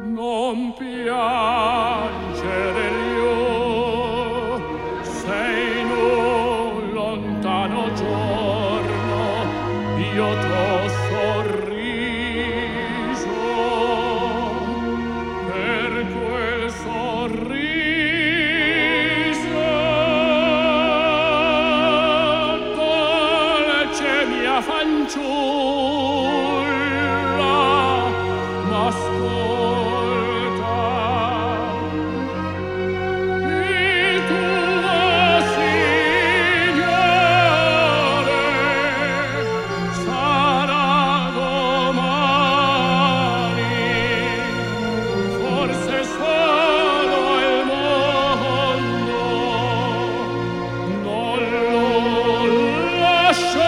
non piangere io sei in un lontano giorno io t'ho sorriso. Per quel sorriso dolce mia fanciulla nascosta Show!